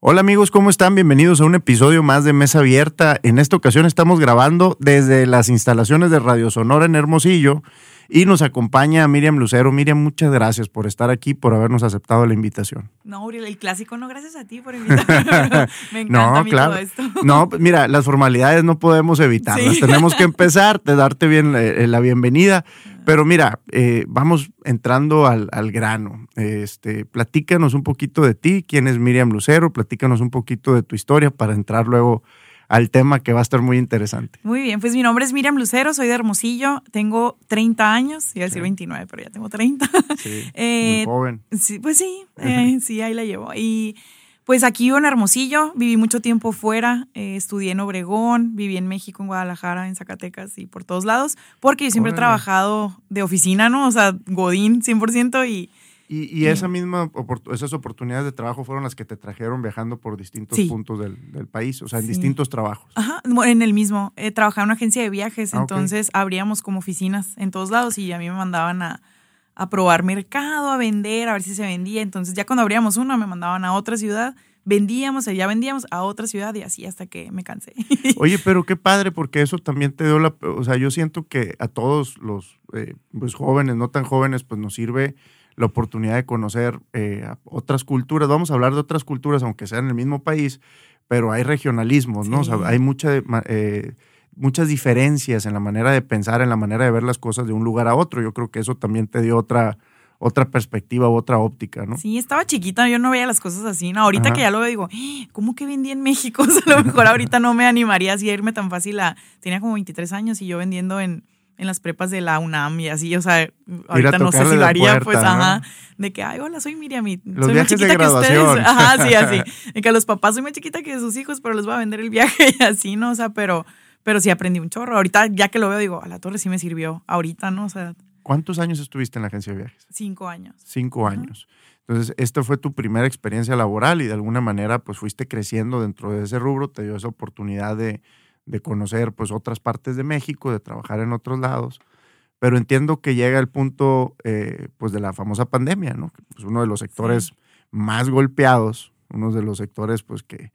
Hola amigos, ¿cómo están? Bienvenidos a un episodio más de Mesa Abierta. En esta ocasión estamos grabando desde las instalaciones de Radio Sonora en Hermosillo y nos acompaña Miriam Lucero. Miriam, muchas gracias por estar aquí, por habernos aceptado la invitación. No, Uriel, el clásico, no, gracias a ti por invitarme. Me encanta a mí todo esto. No, mira, las formalidades no podemos evitarlas. Tenemos que empezar, de darte bien eh, la bienvenida. Pero mira, eh, vamos entrando al, grano. Este, platícanos un poquito de ti, quién es Miriam Lucero, platícanos un poquito de tu historia para entrar luego al tema que va a estar muy interesante. Muy bien, pues mi nombre es Miriam Lucero, soy de Hermosillo, tengo 30 años, iba a decir 29, pero ya tengo 30. Sí, muy eh, joven. Sí, pues sí, eh, sí, ahí la llevo. Y pues aquí vivo en Hermosillo, viví mucho tiempo fuera, eh, estudié en Obregón, viví en México, en Guadalajara, en Zacatecas y por todos lados, porque yo siempre he trabajado de oficina, ¿no? O sea, Godín 100% y... Y, esa misma, esas oportunidades de trabajo fueron las que te trajeron viajando por distintos puntos del, país, o sea, en distintos trabajos. Ajá, en el mismo. He trabajado en una agencia de viajes, ah, entonces abríamos como oficinas en todos lados y a mí me mandaban a, a probar mercado, a vender, a ver si se vendía. Entonces ya cuando abríamos una me mandaban a otra ciudad, vendíamos, ya vendíamos a otra ciudad y así hasta que me cansé. Oye, pero qué padre porque eso también te dio la, o sea, yo siento que a todos los eh, pues, jóvenes, no tan jóvenes, pues nos sirve la oportunidad de conocer eh, otras culturas. Vamos a hablar de otras culturas, aunque sean en el mismo país, pero hay regionalismos, ¿no? O sea, hay mucha... Eh, muchas diferencias en la manera de pensar, en la manera de ver las cosas de un lugar a otro. Yo creo que eso también te dio otra, otra perspectiva, otra óptica, ¿no? Sí, estaba chiquita, yo no veía las cosas así. No, ahorita que ya lo veo, digo, ¡Ah! ¿cómo que vendí en México? O sea, a lo mejor ahorita no me animaría así a irme tan fácil a. Tenía como 23 años y yo vendiendo en, en las prepas de la UNAM y así, o sea, ahorita no sé si lo haría, pues, ajá, de que, ay, hola, soy Miriam, y soy más chiquita que ustedes. Ajá, sí, así. De que a los papás soy más chiquita que sus hijos, pero les voy a vender el viaje y así, ¿no? O sea, pero pero sí aprendí un chorro. Ahorita, ya que lo veo, digo, a la torre sí me sirvió. Ahorita, ¿no? O sea. ¿Cuántos años estuviste en la agencia de viajes? Cinco años. Cinco años. Entonces, esta fue tu primera experiencia laboral y de alguna manera, pues fuiste creciendo dentro de ese rubro, te dio esa oportunidad de, conocer, pues, otras partes de México, de trabajar en otros lados. Pero entiendo que llega el punto, eh, pues, de la famosa pandemia, ¿no? Pues uno de los sectores más golpeados, uno de los sectores, pues, que,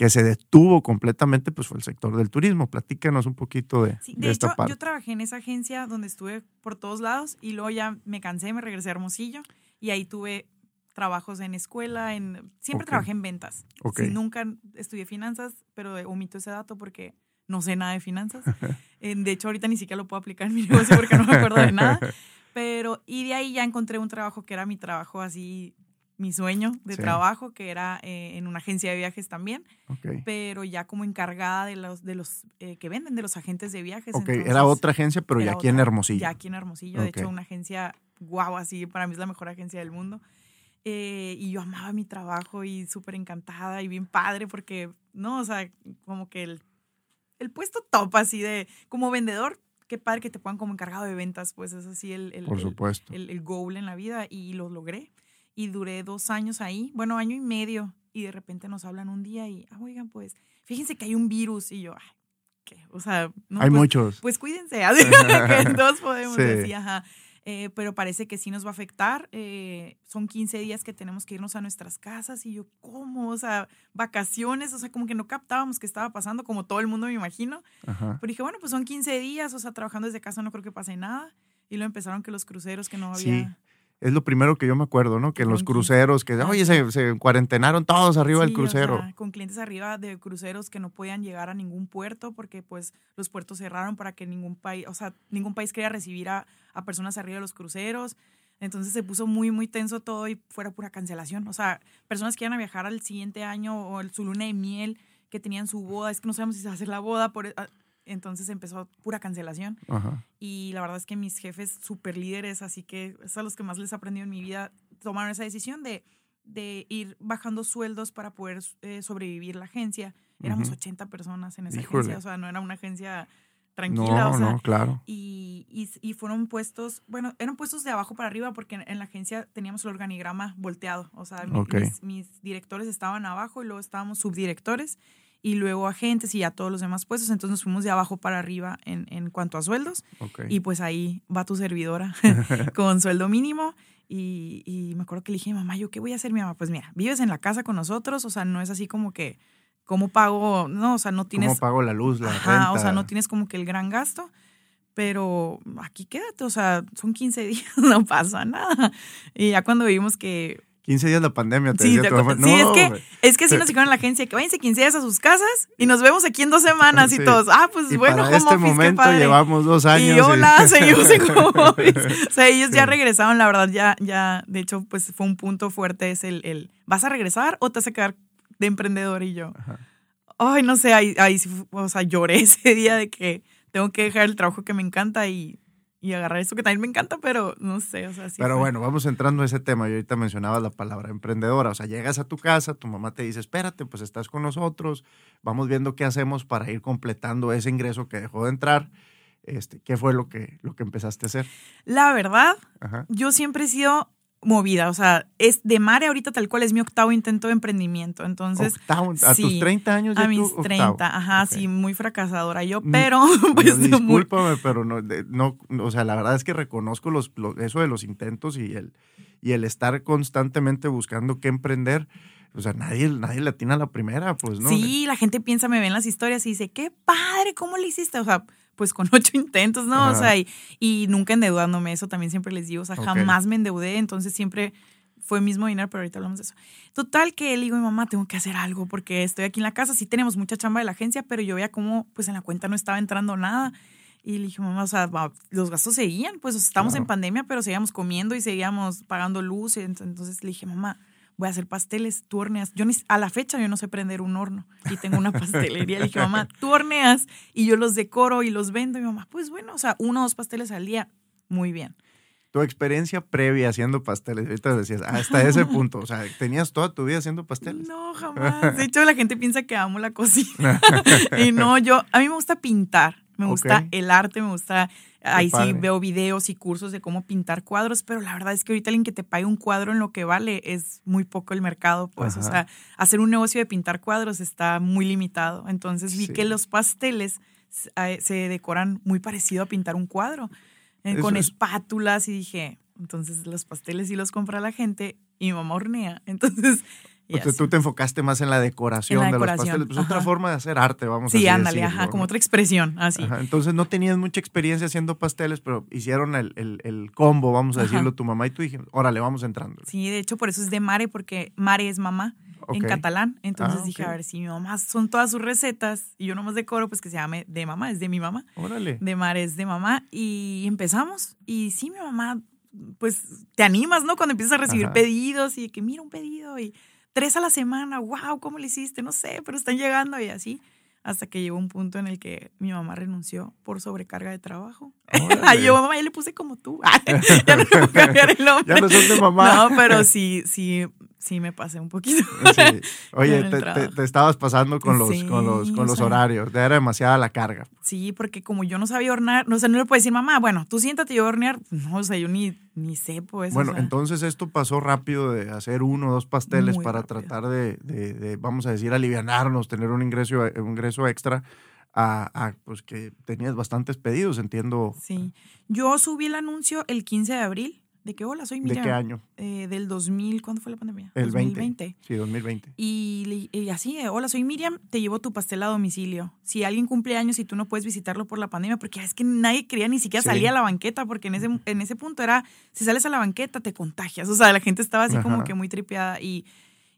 que se detuvo completamente, pues fue el sector del turismo. Platícanos un poquito de, sí, de, esta hecho, parte. Yo trabajé en esa agencia donde estuve por todos lados y luego ya me cansé, me regresé a Hermosillo y ahí tuve trabajos en escuela, en siempre trabajé en ventas. nunca estudié finanzas, pero omito ese dato porque no sé nada de finanzas. de hecho, ahorita ni siquiera lo puedo aplicar en mi negocio porque no me acuerdo de nada. Pero, y de ahí ya encontré un trabajo que era mi trabajo así mi sueño de trabajo, que era eh, en una agencia de viajes también, pero ya como encargada de los, de los eh, que venden, de los agentes de viajes. Ok, era otra agencia, pero ya aquí en Hermosillo. Ya aquí en Hermosillo, de hecho una agencia guau, así, para mí es la mejor agencia del mundo. Eh, y yo amaba mi trabajo y súper encantada y bien padre porque, no, o sea, como que el, el puesto top así de, como vendedor, qué padre que te pongan como encargado de ventas, pues es así el, el, Por supuesto. el, el goal en la vida y lo logré y duré dos años ahí, bueno, año y medio, y de repente nos hablan un día y, ah, oigan, pues, fíjense que hay un virus, y yo, ay, ¿qué? O sea, no, hay pues, muchos. Pues cuídense, así que todos podemos decir, ajá. Eh, pero parece que sí nos va a afectar. Eh, son 15 días que tenemos que irnos a nuestras casas y yo, ¿cómo? O sea, vacaciones, o sea, como que no captábamos qué estaba pasando, como todo el mundo me imagino. Pero dije, bueno, pues son 15 días, o sea, trabajando desde casa no creo que pase nada. Y luego empezaron que los cruceros que no había es lo primero que yo me acuerdo, ¿no? Que en los cruceros, que, oye, se, se cuarentenaron todos arriba del crucero. con clientes arriba de cruceros que no podían llegar a ningún puerto porque, pues, los puertos cerraron para que ningún país, o sea, ningún país quería recibir a, a personas arriba de los cruceros. Entonces se puso muy, muy tenso todo y fuera pura cancelación. O sea, personas que iban a viajar al siguiente año o su luna de miel, que tenían su boda, es que no sabemos si se va a hacer la boda, por, entonces empezó pura cancelación. Y la verdad es que mis jefes super líderes, así que es a los que más les he aprendido en mi vida, tomaron esa decisión de, de ir bajando sueldos para poder eh, sobrevivir la agencia. Éramos 80 personas en esa agencia, o sea, no era una agencia tranquila. No, o sea, no, claro. Y, y, fueron puestos, bueno, eran puestos de abajo para arriba porque en, la agencia teníamos el organigrama volteado. O sea, mis, mis, directores estaban abajo y luego estábamos subdirectores y luego agentes y a todos los demás puestos. Entonces nos fuimos de abajo para arriba en, en cuanto a sueldos. Ok. Y pues ahí va tu servidora con sueldo mínimo. Y, y me acuerdo que le dije, mamá, ¿yo qué voy a hacer? Mi mamá, pues mira, vives en la casa con nosotros, o sea, no es así como que, ¿cómo pago? No, o sea, no tienes... ¿Cómo pago la luz, la Ajá, renta? o sea, no tienes como que el gran gasto, pero aquí quédate, o sea, son 15 días, no pasa nada. Y ya cuando vimos que 15 días la pandemia, te Sí, decía te tu mamá. acuerdas. Sí, es No, que, es que así nos dijeron en la agencia, que váyanse 15 días a sus casas y nos vemos aquí en dos semanas Sí. y todos, ah, pues Y bueno, para home este office, qué momento padre. llevamos dos años. Y hola, seguimos en home office. O sea, ellos ya regresaron, la verdad, ya, ya, de hecho, pues fue un punto fuerte, es el, el ¿vas a regresar o te vas a quedar de emprendedor? Y yo, Ajá. ay, no sé, ahí, ahí o sea, lloré ese día de que tengo que dejar el trabajo que me encanta y, y agarrar esto que también me encanta, pero no sé, o sea, sí. Pero fue- bueno, vamos entrando a ese tema. Yo ahorita mencionabas la palabra emprendedora. O sea, llegas a tu casa, tu mamá te dice, espérate, pues estás con nosotros, vamos viendo qué hacemos para ir completando ese ingreso que dejó de entrar. Este, ¿Qué fue lo que, lo que empezaste a hacer? La verdad, Ajá. yo siempre he sido movida, o sea, es de Mare ahorita tal cual es mi octavo intento de emprendimiento, entonces Octavo, a sí, tus 30 años ya a tú, mis octavo. 30, ajá, sí, muy fracasadora yo, Mm, pero No, pues muy- discúlpame, pero no, de- no, o sea, la verdad es que reconozco los, los- eso de los intentos y el, y el estar constantemente buscando qué emprender. O sea, nadie, nadie le atina a la primera, pues, ¿no? Sí, la gente piensa, me ven las historias y dice, qué padre, ¿cómo le hiciste? O sea, pues con ocho intentos, ¿no? Ajá. O sea, y, y nunca endeudándome, eso también siempre les digo, o sea, jamás me endeudé, entonces siempre fue mismo dinero, pero ahorita hablamos de eso. Total que le digo mi mamá, tengo que hacer algo porque estoy aquí en la casa, sí tenemos mucha chamba de la agencia, pero yo veía cómo pues en la cuenta no estaba entrando nada. Y le dije, mamá, o sea, los gastos seguían, pues o sea, estamos en Claro. pandemia, pero seguíamos comiendo y seguíamos pagando luz. Ent- Entonces le dije, mamá, voy a hacer pasteles, tú horneas. Yo ni, a la fecha yo no sé prender un horno y tengo una pastelería. Le dije, mamá, tú horneas y yo los decoro y los vendo. Y mi mamá, pues bueno, o sea, uno o dos pasteles al día, muy bien. Tu experiencia previa haciendo pasteles, ahorita decías, hasta ese punto, o sea, tenías toda tu vida haciendo pasteles. No, jamás. De hecho, la gente piensa que amo la cocina. y no, yo, a mí me gusta pintar. Me gusta el arte, me gusta. Ahí sí veo videos y cursos de cómo pintar cuadros, pero la verdad es que ahorita alguien que te pague un cuadro en lo que vale es muy poco el mercado, pues. O sea, hacer un negocio de pintar cuadros está muy limitado. Entonces vi Sí. que los pasteles a- se decoran muy parecido a pintar un cuadro, eh, Eso con es- espátulas y dije, entonces los pasteles sí los compra la gente y mi mamá hornea. Entonces, y O sea, así. tú te enfocaste más en la decoración En la de los pasteles. Pues otra forma de hacer arte, vamos a Sí, ándale, decirlo, ajá, como ¿no? otra expresión, así. Ajá, Entonces no tenías mucha experiencia haciendo pasteles, pero hicieron el, el- el combo, vamos a Ajá. decirlo, tu mamá y tú dijimos, órale, vamos entrando. Sí, de hecho, por eso es de Mare, porque Mare es mamá en catalán. Entonces Ah, dije, a ver, si mi mamá son todas sus recetas y yo nomás decoro, pues que se llame de mamá, es de mi mamá. Órale. De Mare es de mamá. Y empezamos. Y sí, mi mamá, pues te animas, ¿no? Cuando empiezas a recibir Ajá. pedidos y de que mira un pedido y tres a la semana, wow, ¿cómo le hiciste? No sé, pero están llegando y así. Hasta que llegó un punto en el que mi mamá renunció por sobrecarga de trabajo. Ay, yo, mamá, ya le puse como tú. ya no le puedo cambiar el nombre. Ya no sos de mamá. No, pero sí, sí, sí me pasé un poquito. Sí. Oye, te, te- trabajo. te estabas pasando con los, Sí, con los, con los sea. horarios. Ya era demasiada la carga. Sí, porque como yo no sabía hornear, no, o sea, no le puedo decir, mamá, bueno, tú siéntate, yo a hornear. No, o sea, yo ni, ni sé, pues. o Bueno, sea, entonces esto pasó rápido de hacer uno o dos pasteles Muy para rápido. tratar de, de- de, vamos a decir, alivianarnos, tener un ingreso, un ingreso extra, a, a, pues que tenías bastantes pedidos, entiendo. Sí. Yo subí el anuncio el 15 de abril de que, hola, soy ¿De Miriam. qué año? Eh, del 2000, ¿cuándo fue la pandemia? El 20. 2020. Sí, 2020. Y, y así, eh, hola, soy Miriam, te llevo tu pastel a domicilio. Si alguien cumple años y tú no puedes visitarlo por la pandemia, porque es que nadie quería ni siquiera Sí. salir a la banqueta, porque en ese, en ese punto era, si sales a la banqueta te contagias. O sea, la gente estaba así como que muy tripeada. Y,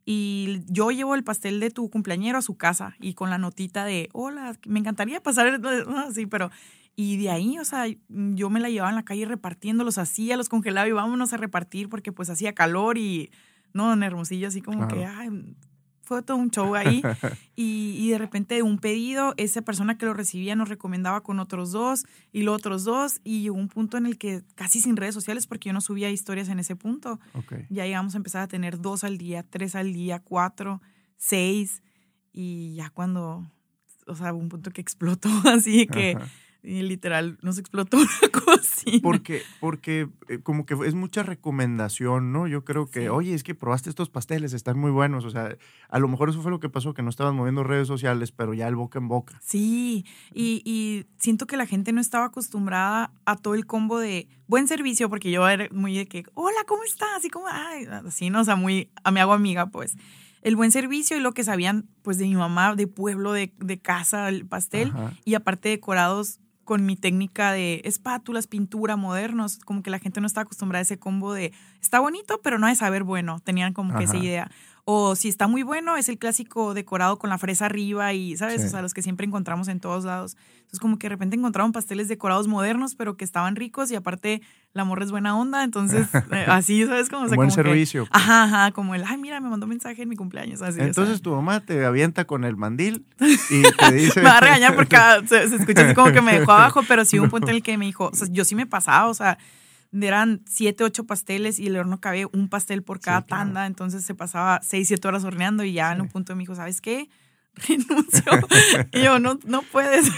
y yo llevo el pastel de tu cumpleañero a su casa y con la notita de, hola, me encantaría pasar, el-", así, pero... Y de ahí, o sea, yo me la llevaba en la calle repartiendo, los hacía, los congelaba y vámonos a repartir porque pues hacía calor y, no, en Hermosillo así como Claro. que, ay, fue todo un show ahí. y, y de repente un pedido, esa persona que lo recibía nos recomendaba con otros dos y los otros dos. Y llegó un punto en el que casi sin redes sociales, porque yo no subía historias en ese punto, Ok. ya llegamos a empezar a tener dos al día, tres al día, cuatro, seis. Y ya cuando, o sea, un punto que explotó, así que Ajá. Y literal nos explotó una cocina. Porque, porque eh, como que es mucha recomendación, ¿no? Yo creo que, Sí. oye, es que probaste estos pasteles, están muy buenos. O sea, a lo mejor eso fue lo que pasó, que no estaban moviendo redes sociales, pero ya el boca en boca. Sí, y, y siento que la gente no estaba acostumbrada a todo el combo de buen servicio, porque yo era muy de que, hola, ¿cómo estás? Así como, ay, así, ¿no? O sea, muy, a me hago amiga, pues. El buen servicio y lo que sabían, pues, de mi mamá, de pueblo, de, de casa, el pastel, Ajá. y aparte decorados con mi técnica de espátulas, pintura, modernos, como que la gente no está acostumbrada a ese combo de está bonito, pero no es saber bueno, tenían como que esa idea. O si está muy bueno, es el clásico decorado con la fresa arriba y, ¿sabes? Sí. O sea, los que siempre encontramos en todos lados. Entonces, como que de repente encontraron pasteles decorados modernos, pero que estaban ricos y aparte la morra es buena onda, entonces eh, así, ¿sabes? Como, o sea, Buen como que- servicio. ajá, ajá, como el, ay, mira, me mandó mensaje en mi cumpleaños. Así, o sea. Entonces tu mamá te avienta con el mandil y te dice... Me va a regañar porque ah, se, se escucha así como que me dejó abajo, pero sí hubo un punto en el que me dijo, o sea, yo sí me pasaba, o sea, eran siete, ocho pasteles y el horno cabía un pastel por cada Sí, claro. tanda, entonces se pasaba seis, siete horas horneando y ya en un punto me dijo, ¿sabes qué? Renuncio. y yo, no, no puedes.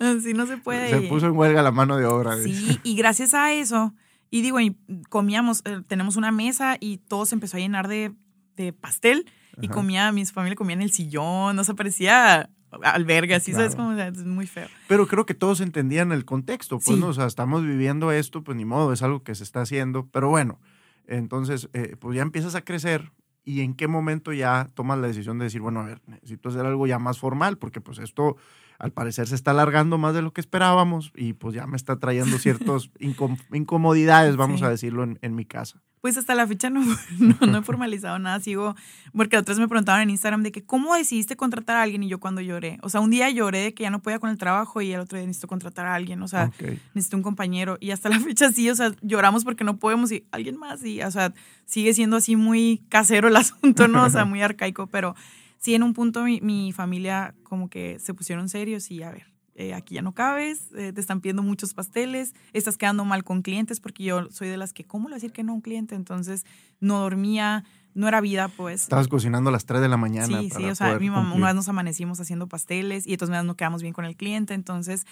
Así no se puede. Se puso en huelga la mano de obra. dice. Sí, y gracias a eso, y digo, y comíamos, eh, tenemos una mesa y todo se empezó a llenar de, de pastel y comía, mi familia comía en el sillón, no se parecía albergue, así, ¿sabes? Claro. Como, o sea, es muy feo. Pero creo que todos entendían el contexto, pues, Sí. ¿no? O sea, estamos viviendo esto, pues ni modo, es algo que se está haciendo. Pero bueno, entonces, eh, pues ya empiezas a crecer y en qué momento ya tomas la decisión de decir, bueno, a ver, necesito hacer algo ya más formal, porque pues esto al parecer se está alargando más de lo que esperábamos y pues ya me está trayendo ciertas incomodidades, vamos Sí. a decirlo, en, en mi casa. Pues hasta la fecha no, no, no he formalizado nada, sigo, porque otras me preguntaban en Instagram de que, ¿cómo decidiste contratar a alguien? Y yo cuando lloré, o sea, un día lloré de que ya no podía con el trabajo y el otro día necesito contratar a alguien, o sea, necesito un compañero. Y hasta la fecha sí, o sea, lloramos porque no podemos y alguien más. Y, o sea, sigue siendo así muy casero el asunto, ¿no? O sea, muy arcaico. Pero sí, en un punto mi, mi familia como que se pusieron serios y a ver. Eh, aquí ya no cabes, eh, te están pidiendo muchos pasteles, estás quedando mal con clientes porque yo soy de las que, ¿cómo le decir que no a un cliente? Entonces no dormía, no era vida, pues. Estabas cocinando a las 3 de la mañana. Sí, sí, o sea, mi mamá, una vez nos amanecimos haciendo pasteles y entonces no quedamos bien con el cliente, entonces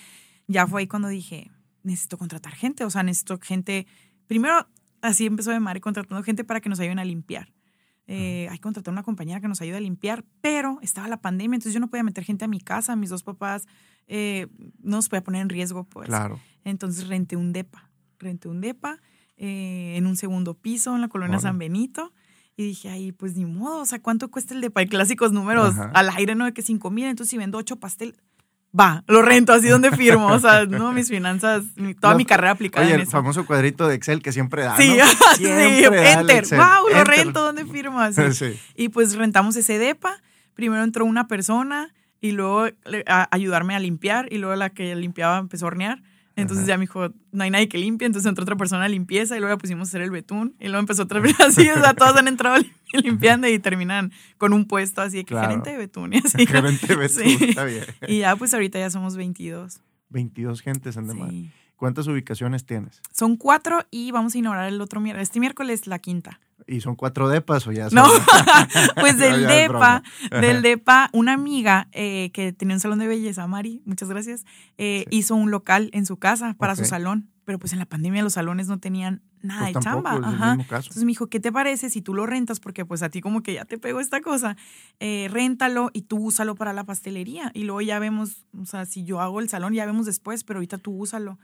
ya fue ahí cuando dije, necesito contratar gente, o sea, necesito gente, primero así empezó de madre contratando gente para que nos ayuden a limpiar. Eh, hay que contratar una compañera que nos ayude a limpiar, pero estaba la pandemia, entonces yo no podía meter gente a mi casa, mis dos papás eh, no nos podía poner en riesgo, pues. Claro. Entonces renté un DEPA. Renté un DEPA eh, en un segundo piso en la colonia. San Benito. Y dije, ay, pues ni modo, o sea, ¿cuánto cuesta el DEPA? Y clásicos números Ajá. al aire, ¿no? De que 5 mil, entonces si vendo ocho pastel, va, lo rento, así donde firmo. O sea, no, mis finanzas, mi- toda Los- mi carrera aplicada Oye, en el eso. famoso cuadrito de Excel que siempre da. Sí, ¿no? sí, Siempre da el enter, Excel. wow, lo Enter. rento, ¿dónde firmo? Así. Sí. Y pues rentamos ese DEPA. Primero entró una persona y luego a ayudarme a limpiar y luego la que limpiaba empezó a hornear. Entonces Ajá. ya me dijo, no hay nadie que limpie. Entonces entró otra persona a limpieza y luego la pusimos a hacer el betún. Y luego empezó otra vez así. O sea, todos han entrado lim- limpiando y terminan con un puesto así de que Claro. gerente de betún. Y así. Gerente Betún, Sí. está bien. Y ya pues ahorita ya somos 22. 22 gentes en. Sí. ¿Cuántas ubicaciones tienes? Son cuatro y vamos a inaugurar el otro miércoles. Este miércoles la quinta. ¿Y son cuatro depas o ya son? No, pues del. DEPA, del DEPA, una amiga eh, que tenía un salón de belleza, Mari, muchas gracias, eh, Sí. hizo un local en su casa para su salón, pero pues en la pandemia los salones no tenían nada Pues de tampoco, chamba. el Ajá. mismo caso. Entonces me dijo, ¿qué te parece si tú lo rentas? Porque pues a ti como que ya te pegó esta cosa, eh, réntalo y tú úsalo para la pastelería. Y luego ya vemos, o sea, si yo hago el salón ya vemos después, pero ahorita tú úsalo.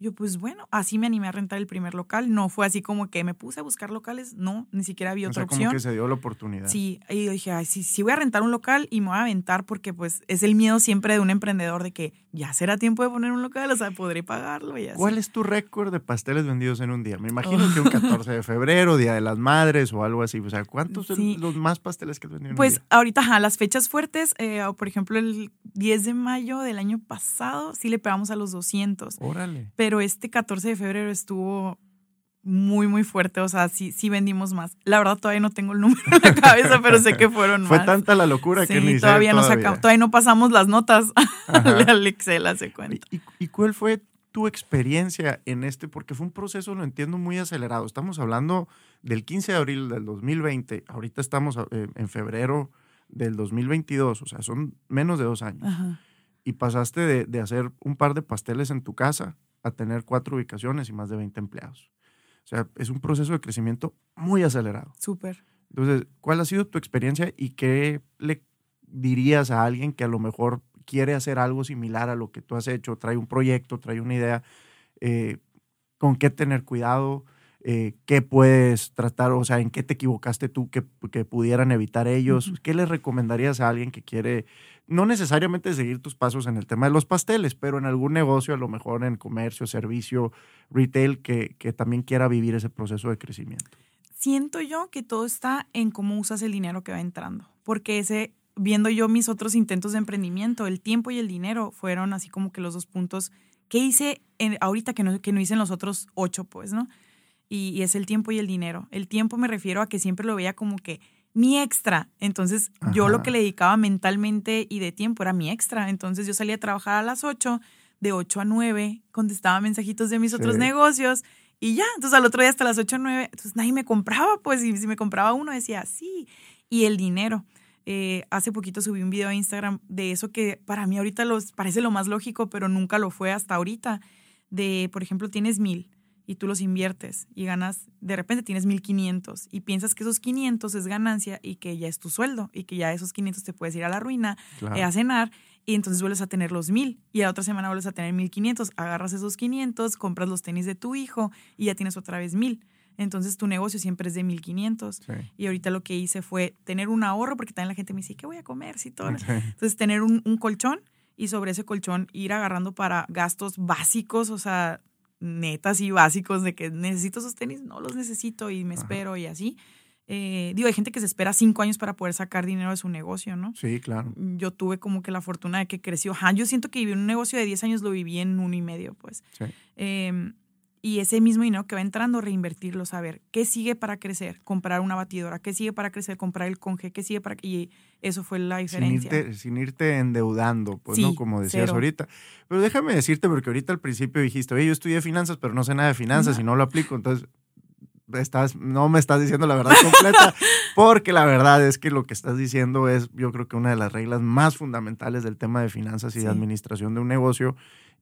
Yo, pues bueno, así me animé a rentar el primer local. No fue así como que me puse a buscar locales, no, ni siquiera había O otra sea, como opción. que se dio la oportunidad. Sí, y yo dije, ay, sí, sí voy a rentar un local y me voy a aventar porque pues es el miedo siempre de un emprendedor de que ya será tiempo de poner un local, o sea, podré pagarlo y así. ¿Cuál es tu récord de pasteles vendidos en un día? Me imagino que un 14 de febrero, Día de las Madres o algo así. O sea, ¿cuántos son los más pasteles que has vendido en Pues un día? ahorita, ajá, las fechas fuertes, eh, o por ejemplo, el 10 de mayo del año pasado, sí le pegamos a los 200, Órale. pero este 14 de febrero estuvo muy, muy fuerte, o sea, sí, sí vendimos más. La verdad todavía no tengo el número en la cabeza, pero sé que fueron Fue más. tanta la locura que ni todavía no todavía. sacamos, todavía no pasamos las notas al Excel, hace cuenta. ¿Y, y cuál fue tu experiencia en este? Porque fue un proceso, lo entiendo, muy acelerado. Estamos hablando del 15 de abril del 2020. Ahorita estamos eh, en febrero del 2022. O sea, son menos de dos años. Ajá. y pasaste de, de hacer un par de pasteles en tu casa a tener cuatro ubicaciones y más de 20 empleados. O sea, es un proceso de crecimiento muy acelerado. Súper. Entonces, ¿cuál ha sido tu experiencia y qué le dirías a alguien que a lo mejor quiere hacer algo similar a lo que tú has hecho, trae un proyecto, trae una idea, eh, con qué tener cuidado, eh, qué puedes tratar, o sea, en qué te equivocaste tú que, que pudieran evitar ellos? ¿Qué le recomendarías a alguien que quiere, no necesariamente seguir tus pasos en el tema de los pasteles, pero en algún negocio, a lo mejor en comercio, servicio, retail, que, que también quiera vivir ese proceso de crecimiento? Siento yo que todo está en cómo usas el dinero que va entrando, porque ese viendo yo mis otros intentos de emprendimiento, el tiempo y el dinero fueron así como que los dos puntos que hice ahorita que no, que no hice en los otros ocho, pues, ¿no? Y, es el tiempo y el dinero. El tiempo me refiero a que siempre lo veía como que mi extra. Entonces, yo lo que le dedicaba mentalmente y de tiempo era mi extra. Entonces, yo salía a trabajar a las ocho, de ocho a nueve, contestaba mensajitos de mis otros negocios y ya. Entonces, al otro día hasta las ocho o nueve, entonces nadie me compraba, pues, y si me compraba uno decía, sí. Y el dinero. Eh, hace poquito subí un video a Instagram de eso que para mí ahorita los, parece lo más lógico, pero nunca lo fue hasta ahorita. De, por ejemplo, tienes mil y tú los inviertes y ganas, de repente tienes mil quinientos y piensas que esos quinientos es ganancia y que ya es tu sueldo y que ya esos quinientos te puedes ir a la ruina, eh, a cenar y entonces vuelves a tener los mil y la otra semana vuelves a tener mil quinientos, agarras esos quinientos, compras los tenis de tu hijo y ya tienes otra vez mil entonces tu negocio siempre es de 1500. Y ahorita lo que hice fue tener un ahorro, porque también la gente me dice, ¿qué voy a comer? Si todo. Entonces tener un, colchón y sobre ese colchón ir agarrando para gastos básicos, o sea, netas y básicos de que necesito esos tenis, no los necesito y me espero y así. Eh, digo, hay gente que se espera cinco años para poder sacar dinero de su negocio, ¿no? Sí, claro. Yo tuve como que la fortuna de que creció. Ajá, yo siento que viví un negocio de 10 años, lo viví en uno y medio, pues. Sí. Em, y ese mismo dinero que va entrando, reinvertirlo, saber qué sigue para crecer, comprar una batidora, qué sigue para crecer, comprar el conge, qué sigue para... Y eso fue la diferencia. Sin irte, endeudando, pues, ¿no? Como decías ahorita. Pero déjame decirte, porque ahorita al principio dijiste, oye, yo estudié finanzas, pero no sé nada de finanzas y no lo aplico, entonces estás, no me estás diciendo la verdad completa, porque la verdad es que lo que estás diciendo es, yo creo que una de las reglas más fundamentales del tema de finanzas y de administración de un negocio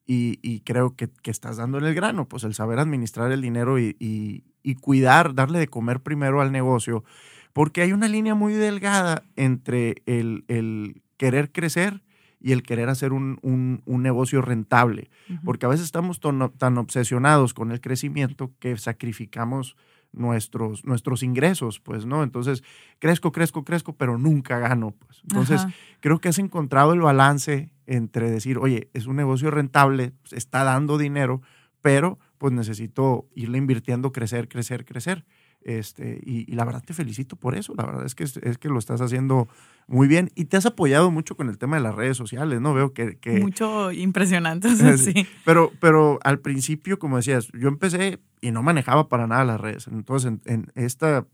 y, creo que, estás dando en el grano, pues el saber administrar el dinero y, cuidar, darle de comer primero al negocio, porque hay una línea muy delgada entre el, querer crecer y el querer hacer un, negocio rentable, porque a veces estamos tan, obsesionados con el crecimiento que sacrificamos nuestros, nuestros ingresos, pues, ¿no? Entonces, crezco, crezco, crezco, pero nunca gano, pues. Entonces, creo que has encontrado el balance entre decir, oye, es un negocio rentable, pues, está dando dinero, pero pues necesito irle invirtiendo, crecer, crecer, crecer. Este, y, la verdad te felicito por eso. La verdad es que, es, que lo estás haciendo muy bien y te has apoyado mucho con el tema de las redes sociales, ¿no? Veo que... mucho impresionante, sí. Pero, pero al principio, como decías, yo empecé y no manejaba para nada las redes. Entonces, en, este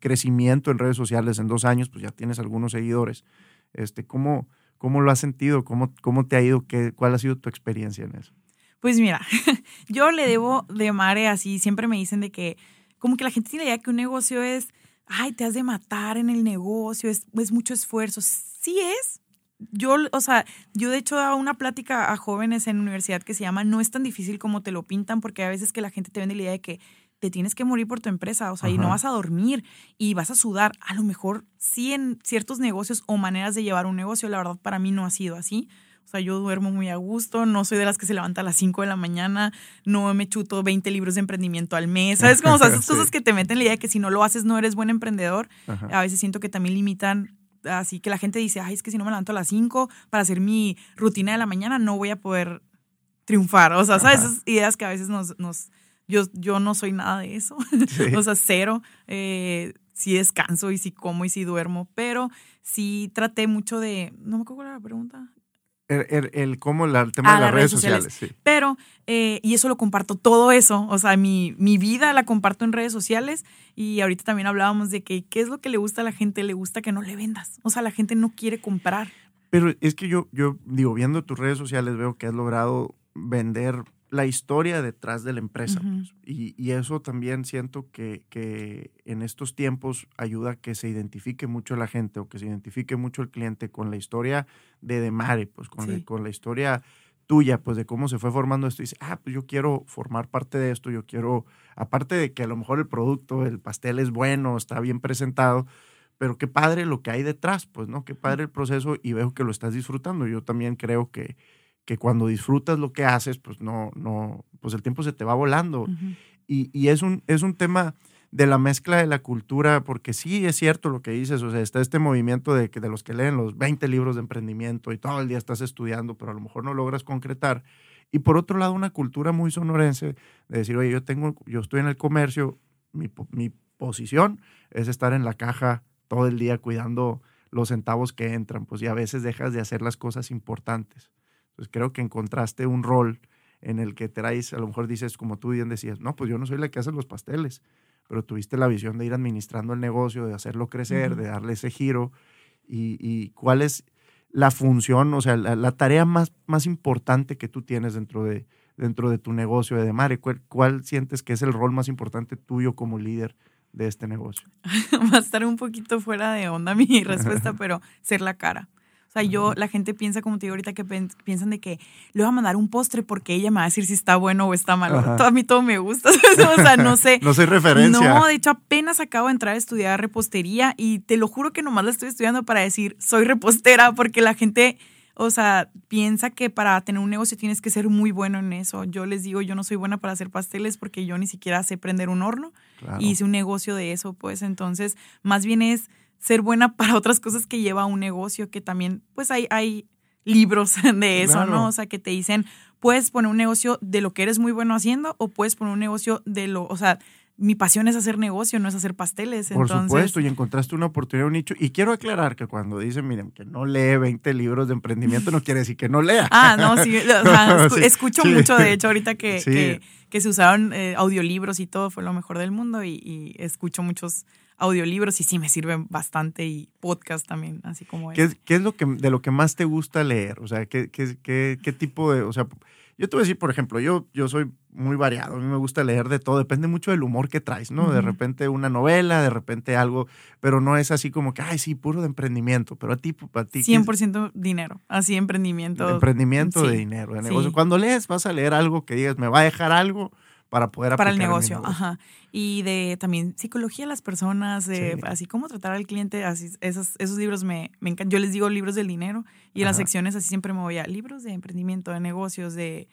crecimiento en redes sociales en dos años, pues ya tienes algunos seguidores. Este, ¿cómo, ¿Cómo lo has sentido? ¿Cómo, cómo te ha ido? ¿Qué, ¿Cuál ha sido tu experiencia en eso? Pues mira, yo le debo de mare así, siempre me dicen de que como que la gente tiene la idea que un negocio es, ay, te has de matar en el negocio, es, es mucho esfuerzo. Sí es. Yo, o sea, yo de hecho daba una plática a jóvenes en universidad que se llama No es tan difícil como te lo pintan, porque a veces que la gente te vende la idea de que te tienes que morir por tu empresa, o sea, y no vas a dormir y vas a sudar. A lo mejor sí en ciertos negocios o maneras de llevar un negocio, la verdad para mí no ha sido así. O sea, yo duermo muy a gusto, no soy de las que se levanta a las 5 de la mañana, no me chuto 20 libros de emprendimiento al mes. ¿Sabes cómo? O esas cosas que te meten la idea de que si no lo haces no eres buen emprendedor. A veces siento que también limitan así que la gente dice, ay, es que si no me levanto a las 5 para hacer mi rutina de la mañana, no voy a poder triunfar. O sea, ¿sabes? Esas ideas que a veces nos... nos yo, yo no soy nada de eso. o sea, cero. Eh, sí descanso y sí como y sí duermo, pero sí traté mucho de... No me acuerdo la pregunta. El, el, cómo el tema de las, redes, sociales. sí. Pero, eh, y eso lo comparto, todo eso, o sea, mi, mi, vida la comparto en redes sociales y ahorita también hablábamos de que qué es lo que le gusta a la gente, le gusta que no le vendas, o sea, la gente no quiere comprar. Pero es que yo, yo digo, viendo tus redes sociales veo que has logrado vender la historia detrás de la empresa. pues. y, y, eso también siento que, que, en estos tiempos ayuda a que se identifique mucho la gente o que se identifique mucho el cliente con la historia de Demare, pues con, sí. la, con la historia tuya, pues de cómo se fue formando esto. Y dice, ah, pues yo quiero formar parte de esto, yo quiero, aparte de que a lo mejor el producto, el pastel es bueno, está bien presentado, pero qué padre lo que hay detrás, pues, ¿no? Qué padre el proceso y veo que lo estás disfrutando. Yo también creo que, que cuando disfrutas lo que haces, pues no, no, pues el tiempo se te va volando. Uh -huh. y, y, es, un, es un tema de la mezcla de la cultura, porque sí es cierto lo que dices, o sea, está este movimiento de, que de los que leen los 20 libros de emprendimiento y todo el día estás estudiando, pero a lo mejor no logras concretar. Y por otro lado, una cultura muy sonorense de decir, oye, yo, tengo, yo estoy en el comercio, mi, mi posición es estar en la caja todo el día cuidando los centavos que entran, pues y a veces dejas de hacer las cosas importantes. Pues creo que encontraste un rol en el que traes, a lo mejor dices, como tú bien decías, no, pues yo no soy la que hace los pasteles, pero tuviste la visión de ir administrando el negocio, de hacerlo crecer, uh -huh. de darle ese giro. Y, y, cuál es la función, o sea, la, la, tarea más, más importante que tú tienes dentro de, dentro de tu negocio de Demare? ¿Cuál, ¿Cuál sientes que es el rol más importante tuyo como líder de este negocio? Va a estar un poquito fuera de onda mi respuesta, pero ser la cara. O sea, yo, la gente piensa, como te digo ahorita, que piensan de que le voy a mandar un postre porque ella me va a decir si está bueno o está malo. A mí todo me gusta. o sea, no sé. no soy referencia. No, de hecho, apenas acabo de entrar a estudiar repostería y te lo juro que nomás la estoy estudiando para decir soy repostera porque la gente, o sea, piensa que para tener un negocio tienes que ser muy bueno en eso. Yo les digo, yo no soy buena para hacer pasteles porque yo ni siquiera sé prender un horno claro. y hice un negocio de eso, pues entonces, más bien es ser buena para otras cosas que lleva un negocio, que también, pues hay, hay libros de eso, claro. ¿no? O sea, que te dicen, puedes poner un negocio de lo que eres muy bueno haciendo o puedes poner un negocio de lo, o sea, mi pasión es hacer negocio, no es hacer pasteles. Por entonces... supuesto, y encontraste una oportunidad, un nicho. Y quiero aclarar que cuando dicen, miren, que no lee 20 libros de emprendimiento, no quiere decir que no lea. Ah, no, sí, o sea, escu sí, escucho sí. mucho, de hecho, ahorita que, sí. que, que, se usaron eh, audiolibros y todo, fue lo mejor del mundo y, y escucho muchos audiolibros y sí me sirven bastante y podcast también, así como ¿Qué, ¿Qué, es lo que, de lo que más te gusta leer? O sea, ¿qué, qué, qué, qué tipo de, o sea, yo te voy a decir, por ejemplo, yo, yo soy muy variado, a mí me gusta leer de todo, depende mucho del humor que traes, ¿no? Uh -huh. De repente una novela, de repente algo, pero no es así como que, ay, sí, puro de emprendimiento, pero a ti, para ti. 100% es? dinero, así emprendimiento. De emprendimiento sí. de dinero, de negocio. Sí. Cuando lees, vas a leer algo que digas, me va a dejar algo para poder para el negocio, negocio, ajá y de también psicología de las personas de sí. así como tratar al cliente así esos esos libros me, me encantan yo les digo libros del dinero y en las secciones así siempre me voy a libros de emprendimiento de negocios de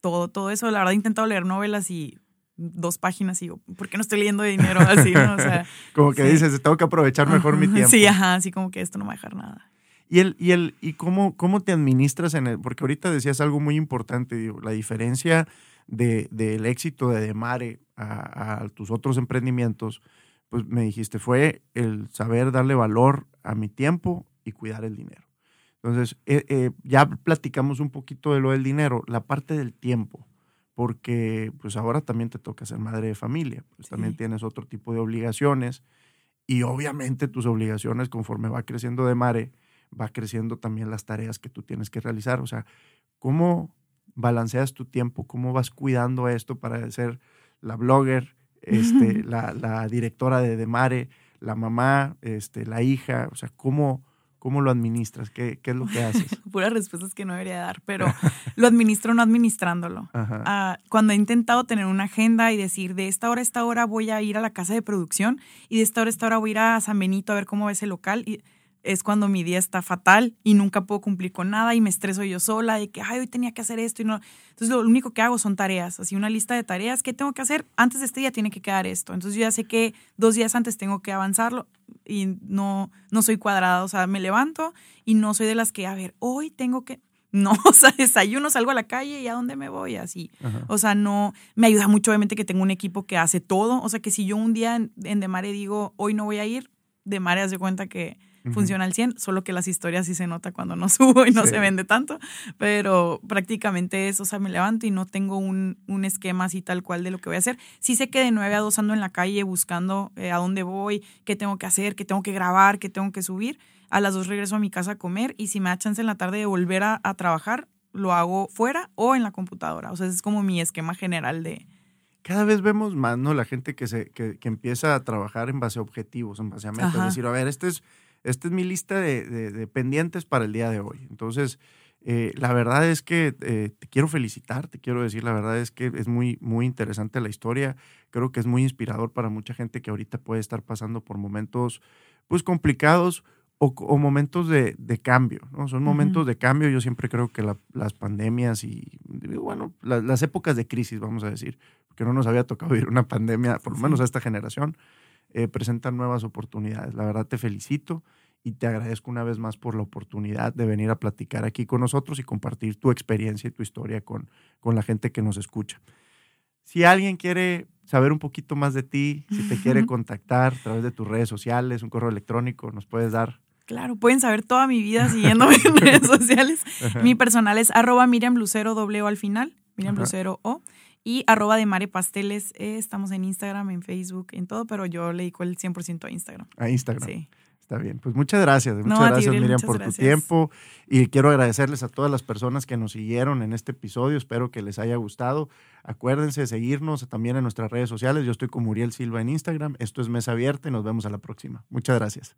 todo todo eso la verdad he intentado leer novelas y dos páginas y digo, ¿por qué no estoy leyendo de dinero así? ¿no? O sea, como que sí. dices, tengo que aprovechar mejor mi tiempo. Sí, ajá, así como que esto no me va a dejar nada. Y, el, y, el, y cómo, cómo te administras en el, porque ahorita decías algo muy importante, digo, la diferencia del de, de éxito de Demare a, a, tus otros emprendimientos, pues me dijiste, fue el saber darle valor a mi tiempo y cuidar el dinero. Entonces, eh, eh, ya platicamos un poquito de lo del dinero, la parte del tiempo, porque pues ahora también te toca ser madre de familia, pues sí. también tienes otro tipo de obligaciones y obviamente tus obligaciones conforme va creciendo Demare, va creciendo también las tareas que tú tienes que realizar. O sea, ¿cómo balanceas tu tiempo? ¿Cómo vas cuidando esto para ser la blogger, este, la, la, directora de Demare, la mamá, este, la hija? O sea, ¿cómo, cómo lo administras? ¿Qué, ¿Qué, es lo que haces? Puras respuestas que no debería dar, pero lo administro no administrándolo. Uh, cuando he intentado tener una agenda y decir, de esta hora a esta hora voy a ir a la casa de producción y de esta hora a esta hora voy a ir a San Benito a ver cómo va ese local. Y, es cuando mi día está fatal y nunca puedo cumplir con nada y me estreso yo sola de que, ay, hoy tenía que hacer esto y no. Entonces lo único que hago son tareas, así una lista de tareas que tengo que hacer. Antes de este día tiene que quedar esto. Entonces yo ya sé que dos días antes tengo que avanzarlo y no, no soy cuadrada. O sea, me levanto y no soy de las que, a ver, hoy tengo que... No, o sea, desayuno, salgo a la calle y a dónde me voy, así. Ajá. O sea, no, me ayuda mucho obviamente que tengo un equipo que hace todo. O sea, que si yo un día en, en Demare digo, hoy no voy a ir, Demare hace cuenta que funciona al 100, solo que las historias sí se nota cuando no subo y no sí. se vende tanto, pero prácticamente es, o sea, me levanto y no tengo un, un, esquema así tal cual de lo que voy a hacer. Sí sé que de 9 a 2 ando en la calle buscando eh, a dónde voy, qué tengo que hacer, qué tengo que grabar, qué tengo que subir. A las 2 regreso a mi casa a comer y si me da chance en la tarde de volver a, a trabajar, lo hago fuera o en la computadora. O sea, ese es como mi esquema general de... Cada vez vemos más, ¿no? La gente que, se, que, que empieza a trabajar en base a objetivos, en base a metas. Es decir, a ver, este es, esta es mi lista de, de, pendientes para el día de hoy. Entonces, eh, la verdad es que eh, te quiero felicitar, te quiero decir, la verdad es que es muy, muy interesante la historia. Creo que es muy inspirador para mucha gente que ahorita puede estar pasando por momentos, pues, complicados o, momentos de, de, cambio, ¿no? Son momentos de cambio. Yo siempre creo que las pandemias y, bueno, las épocas de crisis, vamos a decir, que no nos había tocado vivir una pandemia, por lo menos a esta generación, eh, presentan nuevas oportunidades. La verdad te felicito y te agradezco una vez más por la oportunidad de venir a platicar aquí con nosotros y compartir tu experiencia y tu historia con, con la gente que nos escucha. Si alguien quiere saber un poquito más de ti, si te quiere contactar a través de tus redes sociales, un correo electrónico, nos puedes dar Claro, pueden saber toda mi vida siguiéndome en redes sociales. Mi personal es arroba Miriam Lucero doble o al final, Miriam Lucero O. Y arroba de Mare Pasteles. Eh, estamos en Instagram, en Facebook, en todo, pero yo le dedico el 100% a Instagram. A Instagram. Sí. Está bien, pues muchas gracias. Muchas gracias, Miriam, por tu tiempo. Y quiero agradecerles a todas las personas que nos siguieron en este episodio. Espero que les haya gustado. Acuérdense de seguirnos también en nuestras redes sociales. Yo estoy con Muriel Silva en Instagram. Esto es Mesa Abierta y nos vemos a la próxima. Muchas gracias.